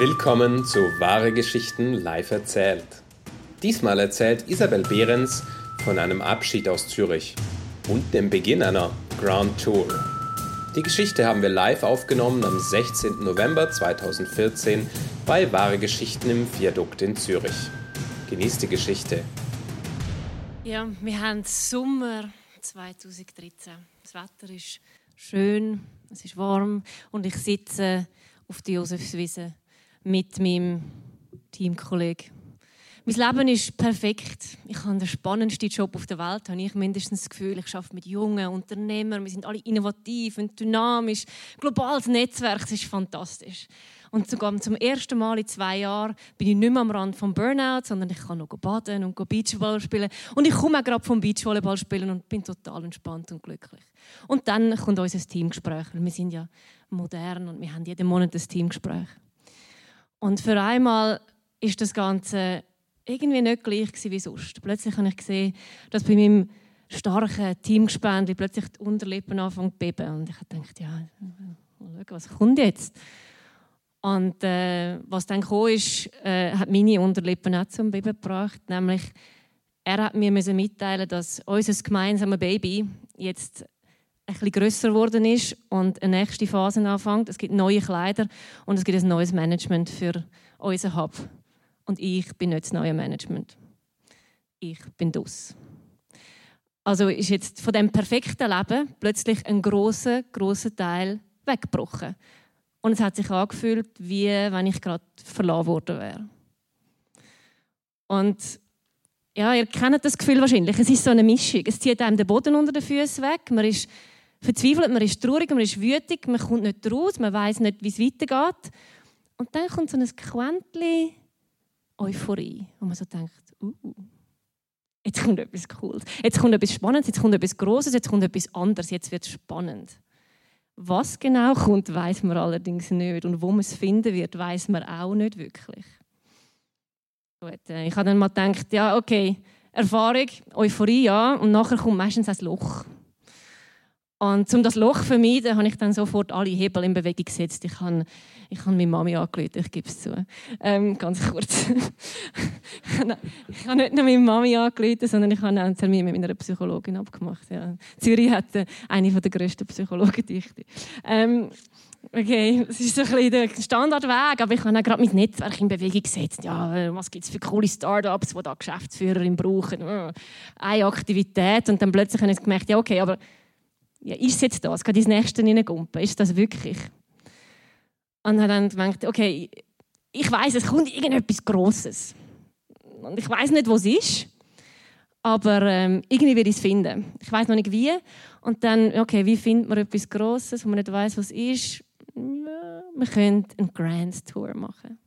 Willkommen zu Wahre Geschichten live erzählt. Diesmal erzählt Isabel Behrens von einem Abschied aus Zürich und dem Beginn einer Grand Tour. Die Geschichte haben wir live aufgenommen am 16. November 2014 bei Wahre Geschichten im Viadukt in Zürich. Genießt die Geschichte. Ja, wir haben Sommer 2013. Das Wetter ist schön, es ist warm und ich sitze auf der Josefswiese mit meinem Teamkollegen. Mein Leben ist perfekt. Ich habe den spannendsten Job auf der Welt, habe ich mindestens das Gefühl. Ich arbeite mit jungen Unternehmern, wir sind alle innovativ und dynamisch. Globales Netzwerk, das ist fantastisch. Und sogar zum ersten Mal in zwei Jahren bin ich nicht mehr am Rand vom Burnout, sondern ich kann noch baden und Beachvolleyball spielen. Und ich komme auch gerade vom Beachvolleyball spielen und bin total entspannt und glücklich. Und dann kommt unser Teamgespräch, wir sind ja modern und wir haben jeden Monat ein Teamgespräch. Und für einmal ist das Ganze irgendwie nicht gleich wie sonst. Plötzlich habe ich gesehen, dass bei meinem starken Teamgespendli plötzlich die Unterlippen anfangen zu beben. Und ich dachte, ja, was kommt jetzt? Und äh, was dann kam, ist, äh, hat meine Unterlippen auch zum Beben gebracht. Nämlich, er hat mir mitteilen dass unser gemeinsames Baby jetzt ein bisschen grösser geworden ist und eine nächste Phase anfängt. Es gibt neue Kleider und es gibt ein neues Management für unseren Hub. Und ich bin nicht das neue Management. Ich bin das. Also ist jetzt von dem perfekten Leben plötzlich ein großer, großer Teil weggebrochen. Und es hat sich angefühlt, wie wenn ich gerade verloren worden wäre. Und ja, ihr kennt das Gefühl wahrscheinlich. Es ist so eine Mischung. Es zieht einem den Boden unter den Füßen weg. Man ist verzweifelt, man ist traurig, man ist wütig, man kommt nicht raus, man weiß nicht, wie es weitergeht. Und dann kommt so ein Quäntchen Euphorie, wo man so denkt, uh, jetzt kommt etwas Cooles, jetzt kommt etwas Spannendes, jetzt kommt etwas Großes, jetzt kommt etwas anderes, jetzt wird es spannend. Was genau kommt, weiß man allerdings nicht. Und wo man es finden wird, weiß man auch nicht wirklich. Gut, äh, ich habe dann mal gedacht, ja, okay, Erfahrung, Euphorie, ja, und nachher kommt meistens ein Loch. Und um das Loch zu vermeiden, habe ich dann sofort alle Hebel in Bewegung gesetzt. Ich habe, ich habe meine Mami angerufen, ich gebe es zu. Ähm, ganz kurz. ich habe nicht nur meine Mami angerufen, sondern ich habe einen Termin mit meiner Psychologin abgemacht. Ja. Zürich hat äh, eine der grössten Psychologendichte. Ähm, okay, es ist so ein bisschen der Standardweg, aber ich habe auch gerade mein Netzwerk in Bewegung gesetzt. Ja, was gibt es für coole Startups, die da Geschäftsführerin brauchen? Äh, eine Aktivität. Und dann plötzlich habe ich gemerkt, ja okay, aber ja, ist jetzt das? Geht ins Nächste hineingumpen? Ist das wirklich? Und habe dann gedacht, okay, ich weiß, es kommt irgendetwas Grosses. Und ich weiß nicht, wo es ist, aber ähm, irgendwie werde ich es finden. Ich weiß noch nicht wie. Und dann, okay, wie findet man etwas Grosses, wo man nicht weiß, was es ist? Man könnte eine Grand Tour machen.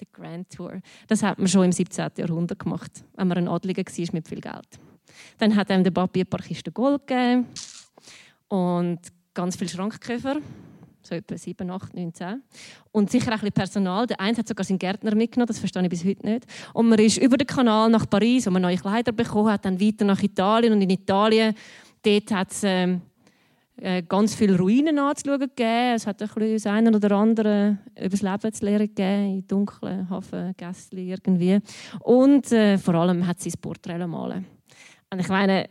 Die Grand Tour. Das hat man schon im 17. Jahrhundert gemacht, wenn man ein Adliger war mit viel Geld. Dann hat einem der Papi ein paar Kisten Gold gegeben und ganz viele Schrankkäfer, so etwa 7, 8, 9, 10. Und sicher auch ein bisschen Personal. Der eine hat sogar seinen Gärtner mitgenommen, das verstehe ich bis heute nicht. Und man ist über den Kanal nach Paris, wo man neue Kleider bekommen hat, dann weiter nach Italien. Und in Italien, dort hat es ähm, äh, ganz viele Ruinen anzuschauen gegeben. Es hat ein bisschen das eine oder andere über das Leben zu lernen gegeben, in dunklen Hafengässchen irgendwie. Und äh, vor allem hat sie das Porträt malen. Und ich meine,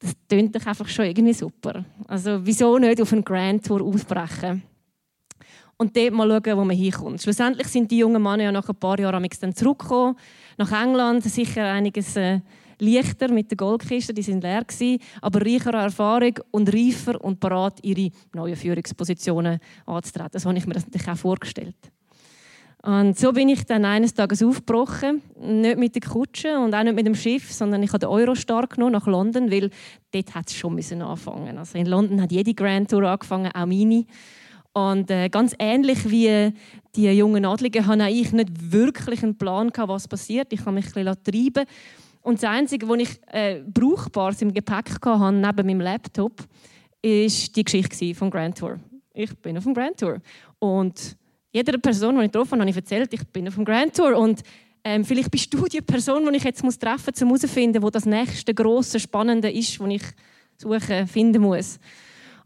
das klingt doch einfach schon irgendwie super. Also wieso nicht auf eine Grand Tour aufbrechen? Und dort mal schauen, wo man hinkommt. Schlussendlich sind die jungen Männer ja nach ein paar Jahren dann zurückgekommen, nach England, sicher einiges äh, leichter mit der Goldkiste, die sind leer gewesen, aber reicher Erfahrung und reifer und parat ihre neuen Führungspositionen anzutreten. Das habe ich mir natürlich auch vorgestellt. Und so bin ich dann eines Tages aufgebrochen, nicht mit der Kutsche und auch nicht mit dem Schiff, sondern ich habe den Eurostar genommen nach London, weil dort hat es schon müssen anfangen. Also in London hat jede Grand Tour angefangen, auch meine. Und äh, ganz ähnlich wie die jungen Adligen hatte ich nicht wirklich einen Plan was passiert. Ich habe mich ein bisschen treiben. Und das Einzige, was ich äh, Brauchbares im Gepäck hatte, neben meinem Laptop, ist die Geschichte vom Grand Tour. Ich bin auf dem Grand Tour und jeder Person, die ich getroffen habe, habe ich erzählt, ich bin auf dem Grand Tour und ähm, vielleicht bist du die Person, die ich jetzt muss treffen muss, um herauszufinden, wo das nächste große Spannende ist, das ich suchen, finden muss.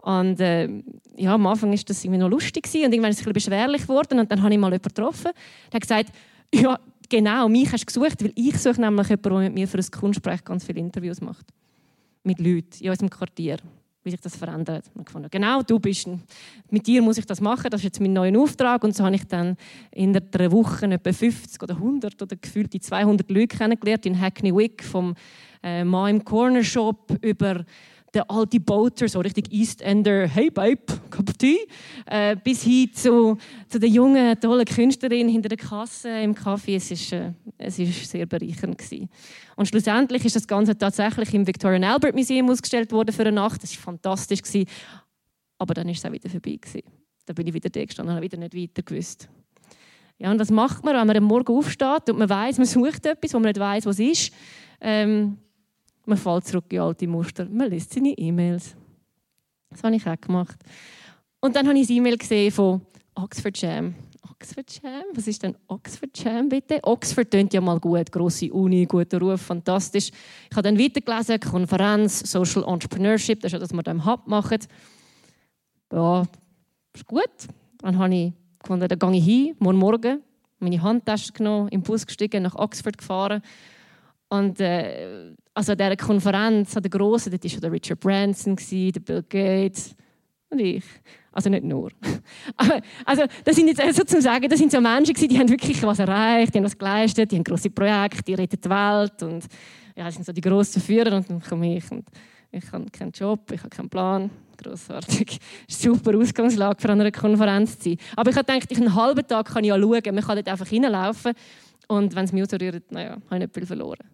Und äh, ja, am Anfang war das irgendwie noch lustig und irgendwann ist es ein bisschen beschwerlich geworden und dann habe ich mal jemanden getroffen, der hat gesagt, ja, genau, mich hast du gesucht, weil ich suche nämlich jemanden, der mit mir für ein Kunstgespräch ganz viele Interviews macht. Mit Leuten in unserem Quartier wie sich das verändert. Ich fand, genau, du bist ein, mit dir muss ich das machen, das ist jetzt mein neuer Auftrag. Und so habe ich dann in einer Woche etwa 50 oder 100 oder gefühlt die 200 Leute kennengelernt in Hackney Wick, vom äh, im Corner Shop über der alte Boater, so richtig Eastender, hey Babe, Cup Tea, äh, bis hin zu, zu der jungen, tollen Künstlerin hinter der Kasse im Café. Es ist, äh, sehr bereichernd gewesen. Und schlussendlich ist das Ganze tatsächlich im Victorian Albert Museum ausgestellt worden für eine Nacht. Das war fantastisch gewesen. Aber dann ist es auch wieder vorbei gewesen. Da bin ich wieder da gestanden und habe wieder nicht weiter gewusst. Ja, und was macht man, wenn man am Morgen aufsteht und man weiß, man sucht etwas, wo man nicht weiß, was es ist? Ähm, man fällt zurück in alte Muster. Man liest seine E-Mails. Das habe ich auch gemacht. Und dann habe ich ein E-Mail gesehen von Oxford Jam. Oxford Jam? Was ist denn Oxford Jam, bitte? Oxford tönt ja mal gut. Grosse Uni, guter Ruf, fantastisch. Ich habe dann weitergelesen, Konferenz, Social Entrepreneurship, das ist ja, dass wir da im Hub machen. Ja, ist gut. Dann habe ich gefunden, da gehe ich hin, morgen Morgen, meine Handtasche genommen, im Bus gestiegen, nach Oxford gefahren und äh, also an dieser Konferenz, an der grossen, dort war der Richard Branson, der Bill Gates und ich. Also nicht nur. also das sind jetzt so also zu sagen, das sind so Menschen die haben wirklich was erreicht, die haben was geleistet, die haben große Projekte, die retten die Welt und ja, das sind so die grossen Führer und dann komme ich und ich habe keinen Job, ich habe keinen Plan. Grossartig. Super Ausgangslage für eine Konferenz zu sein. Aber ich habe gedacht, einen halben Tag kann ich ja schauen. Man kann dort einfach hinlaufen und wenn es mich ausrührt, naja, habe ich nicht viel verloren.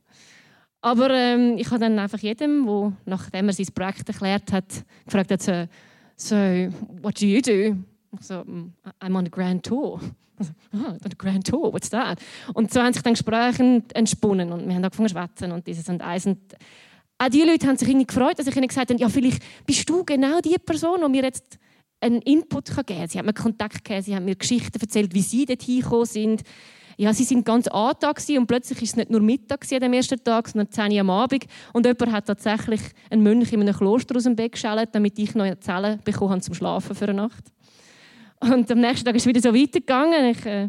Aber ähm, ich habe dann einfach jedem, wo, nachdem er sein Projekt erklärt hat, gefragt hat, so, so what do you do? So, mm, I'm on a grand tour. Also, ah, a grand tour, what's that? Und so haben sich dann Gespräche entsponnen und wir haben angefangen zu schwätzen und dieses und eins. Und auch die Leute haben sich irgendwie gefreut, dass ich ihnen gesagt habe, ja, vielleicht bist du genau die Person, die mir jetzt einen Input geben kann. Sie haben mir Kontakt gegeben, sie haben mir Geschichten erzählt, wie sie dort hingekommen sind ja, sie sind ganz Antag und plötzlich ist es nicht nur Mittag an ersten Tag, sondern 10 Uhr am Abend. Und jemand hat tatsächlich einen Mönch in einem Kloster aus dem Bett geschält, damit ich neue Zellen bekommen habe zum Schlafen für eine Nacht. Und am nächsten Tag ist es wieder so weitergegangen. Ich äh,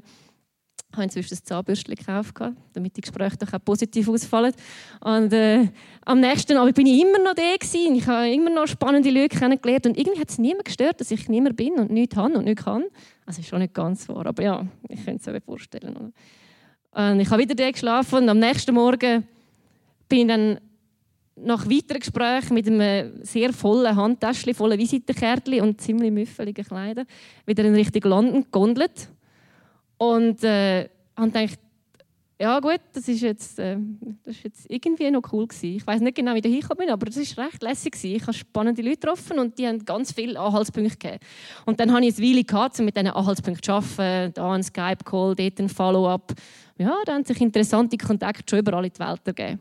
habe inzwischen ein Zahnbürstchen gekauft, damit die Gespräche doch auch positiv ausfallen. Und äh, am nächsten Abend bin ich immer noch da gewesen. Ich habe immer noch spannende Leute kennengelernt und irgendwie hat es niemand gestört, dass ich niemand bin und nichts habe und nichts kann. Also ist schon nicht ganz wahr, aber ja, ich könnte es mir vorstellen. Und ich habe wieder da geschlafen und am nächsten Morgen bin ich dann nach weiteren Gesprächen mit einem sehr vollen Handtäschchen, vollen Visitenkärtchen und ziemlich müffeligen Kleidern wieder in Richtung London gegondelt und äh, habe ja gut, das ist jetzt, äh, das ist jetzt irgendwie noch cool gewesen. Ich weiß nicht genau, wie ich da bin, aber das ist recht lässig gewesen. Ich habe spannende Leute getroffen und die haben ganz viele Anhaltspunkte gegeben. Und dann habe ich eine Weile gehabt, um mit diesen Anhaltspunkten zu arbeiten. Da ein Skype-Call, dort ein Follow-up. Ja, da haben sich interessante Kontakte schon überall in die Welt ergeben.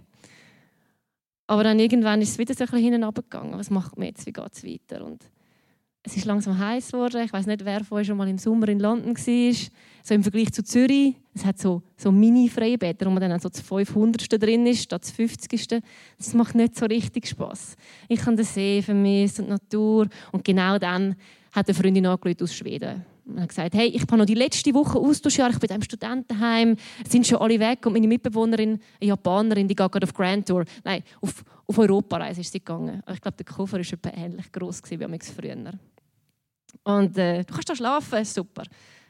Aber dann irgendwann ist es wieder so ein bisschen hinten Was macht man jetzt? Wie geht es weiter? Und es ist langsam heiß geworden. Ich weiß nicht, wer von euch schon mal im Sommer in London war. So im Vergleich zu Zürich. Es hat so, so Mini-Freibäder, wo man dann so zu 500. drin ist, statt zu 50. Das macht nicht so richtig Spass. Ich habe den See vermisst und die Natur. Und genau dann hat eine Freundin aus Schweden. Und hat gesagt, hey, ich habe noch die letzte Woche Austauschjahr, ich bin im Studentenheim, sind schon alle weg und meine Mitbewohnerin, eine Japanerin, die geht gerade auf Grand Tour. Nein, auf, auf Europareise ist sie gegangen. Ich glaube, der Koffer war etwa ähnlich groß wie am früher. Und äh, du kannst da schlafen, super.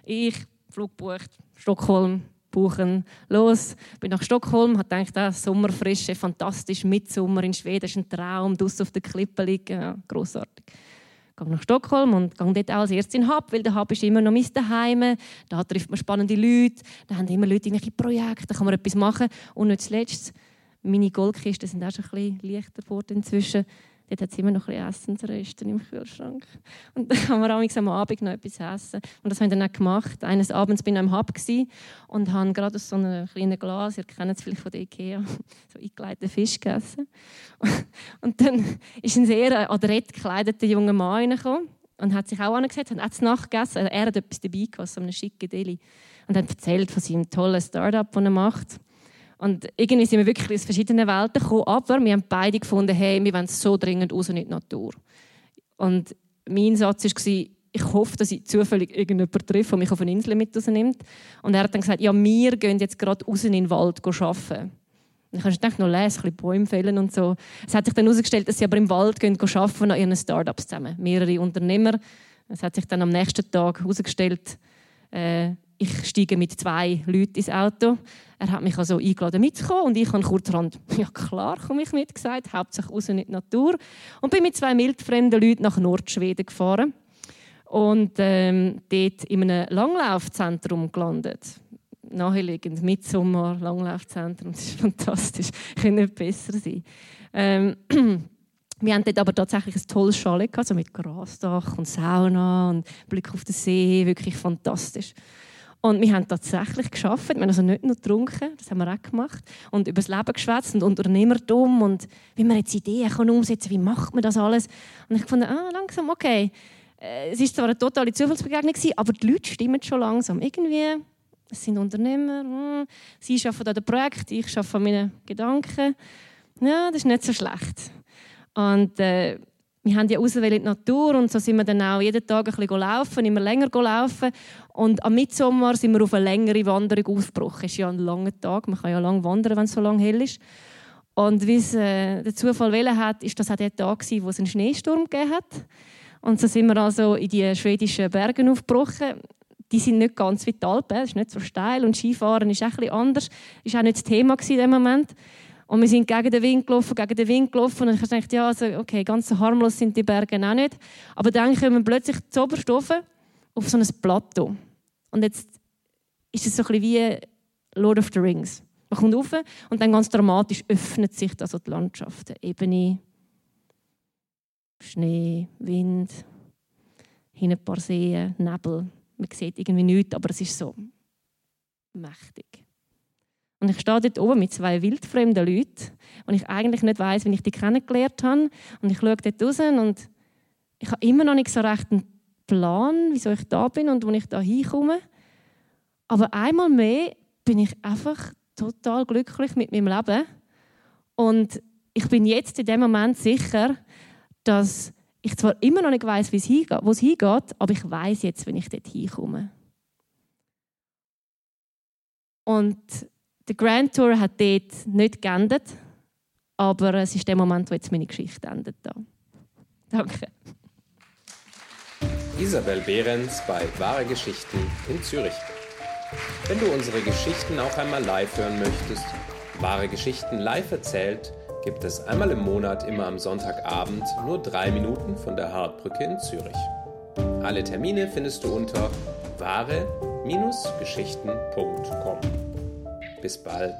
Ich, Flug bucht, Stockholm, buchen, los. Bin nach Stockholm, habe gedacht, ah, Sommerfrische, fantastisch, Mitsommer in Schweden, ist ein Traum, draussen auf der Klippe liegen, ja, grossartig. Ich gehe nach Stockholm und gehe dort als erstes in den Hub, weil der Hub ist immer noch mein Daheim. Da trifft man spannende Leute, da haben immer Leute irgendwelche Projekte, da kann man etwas machen. Und nicht zuletzt, meine Goldkisten sind auch schon ein bisschen leichter geworden inzwischen. Dort hat es immer noch ein bisschen Essensreste im Kühlschrank. Und dann kann man am Abend noch etwas essen. Und das haben wir dann auch gemacht. Eines Abends bin ich im Hub und habe gerade aus so einem kleinen Glas, ihr kennt es vielleicht von der Ikea, so eingeleiteten Fisch gegessen. Und dann ist ein sehr adrett gekleideter junger Mann reingekommen und hat sich auch angesagt, hat es nachgegessen. Er hat etwas dabei gehabt, so einen schicken Deli. Und hat erzählt von seinem tollen Start-up, das er macht. Und irgendwie sind wir wirklich aus verschiedenen Welten gekommen, aber wir haben beide gefunden, hey, wir wollen so dringend raus in die Natur. Und mein Satz war, ich hoffe, dass ich zufällig irgendjemanden treffe, der mich auf eine Insel mit rausnimmt. Und er hat dann gesagt, ja, wir gehen jetzt gerade raus in den Wald arbeiten. Und ich habe gedacht, noch lesen, ein bisschen Bäume fällen und so. Es hat sich dann herausgestellt, dass sie aber im Wald gehen arbeiten an ihren Startups zusammen. Mehrere Unternehmer. Es hat sich dann am nächsten Tag herausgestellt, äh, ich steige mit zwei Leuten ins Auto. Er hat mich also eingeladen mitzukommen und ich habe kurzerhand, ja klar, komme ich mit, gesagt, hauptsächlich raus in die Natur. Und bin mit zwei mildfremden Leuten nach Nordschweden gefahren und ähm, dort in einem Langlaufzentrum gelandet. Naheliegend, Mitsommer, Langlaufzentrum, das ist fantastisch, kann nicht besser sein. Ähm, wir hatten dort aber tatsächlich ein tolles Chalet, also mit Grasdach und Sauna und Blick auf den See, wirklich fantastisch. Und wir haben tatsächlich geschafft. Wir haben also nicht nur getrunken, das haben wir auch gemacht. Und über das Leben geschwätzt und Unternehmertum und wie man jetzt Ideen kann umsetzen kann, wie macht man das alles. Und ich fand, ah, langsam, okay. Äh, es war zwar eine totale Zufallsbegegnung, aber die Leute stimmen schon langsam. Irgendwie, es sind Unternehmer, hm, sie arbeiten an dem Projekt, ich arbeite an meinen Gedanken. Ja, das ist nicht so schlecht. Und äh, wir haben ja ausgewählt in die Natur und so sind wir dann auch jeden Tag ein bisschen laufen, immer länger laufen. Und am Mitsommer sind wir auf eine längere Wanderung aufgebrochen. Es ist ja ein langer Tag, man kann ja lang wandern, wenn es so lang hell ist. Und wie es äh, der Zufall wählen hat, ist das auch der Tag wo es einen Schneesturm gegeben hat. Und so sind wir also in die schwedischen Berge aufgebrochen. Die sind nicht ganz wie die Alpen, es ist nicht so steil und Skifahren ist bisschen anders. Das war auch nicht das Thema in dem Moment. Und wir sind gegen den Wind gelaufen, gegen den Wind gelaufen. Und ich dachte, ja, also, okay, ganz so harmlos sind die Berge auch nicht. Aber dann kommen wir plötzlich zu oberst auf so ein Plateau. Und jetzt ist es so ein wie Lord of the Rings. Man kommt rauf und dann ganz dramatisch öffnet sich also die Landschaft. Ebene, Schnee, Wind, hin ein paar Seen, Nebel. Man sieht irgendwie nichts, aber es ist so mächtig. Und ich stehe dort oben mit zwei wildfremden Leuten und ich eigentlich nicht weiß, wie ich die kennengelernt habe. Und ich schaue dort raus und ich habe immer noch nicht so recht einen Plan, wieso ich da bin und wo ich da hinkomme. Aber einmal mehr bin ich einfach total glücklich mit meinem Leben. Und ich bin jetzt in dem Moment sicher, dass ich zwar immer noch nicht weiß, wo es hingeht, aber ich weiß jetzt, wenn ich dort hinkomme. Und der Grand Tour hat dort nicht geendet, aber es ist der Moment, wo jetzt meine Geschichte endet. Da. Danke. Isabel Behrens bei Wahre Geschichten in Zürich. Wenn du unsere Geschichten auch einmal live hören möchtest, Wahre Geschichten live erzählt, gibt es einmal im Monat immer am Sonntagabend nur drei Minuten von der Hartbrücke in Zürich. Alle Termine findest du unter wahre-geschichten.com. Bis bald.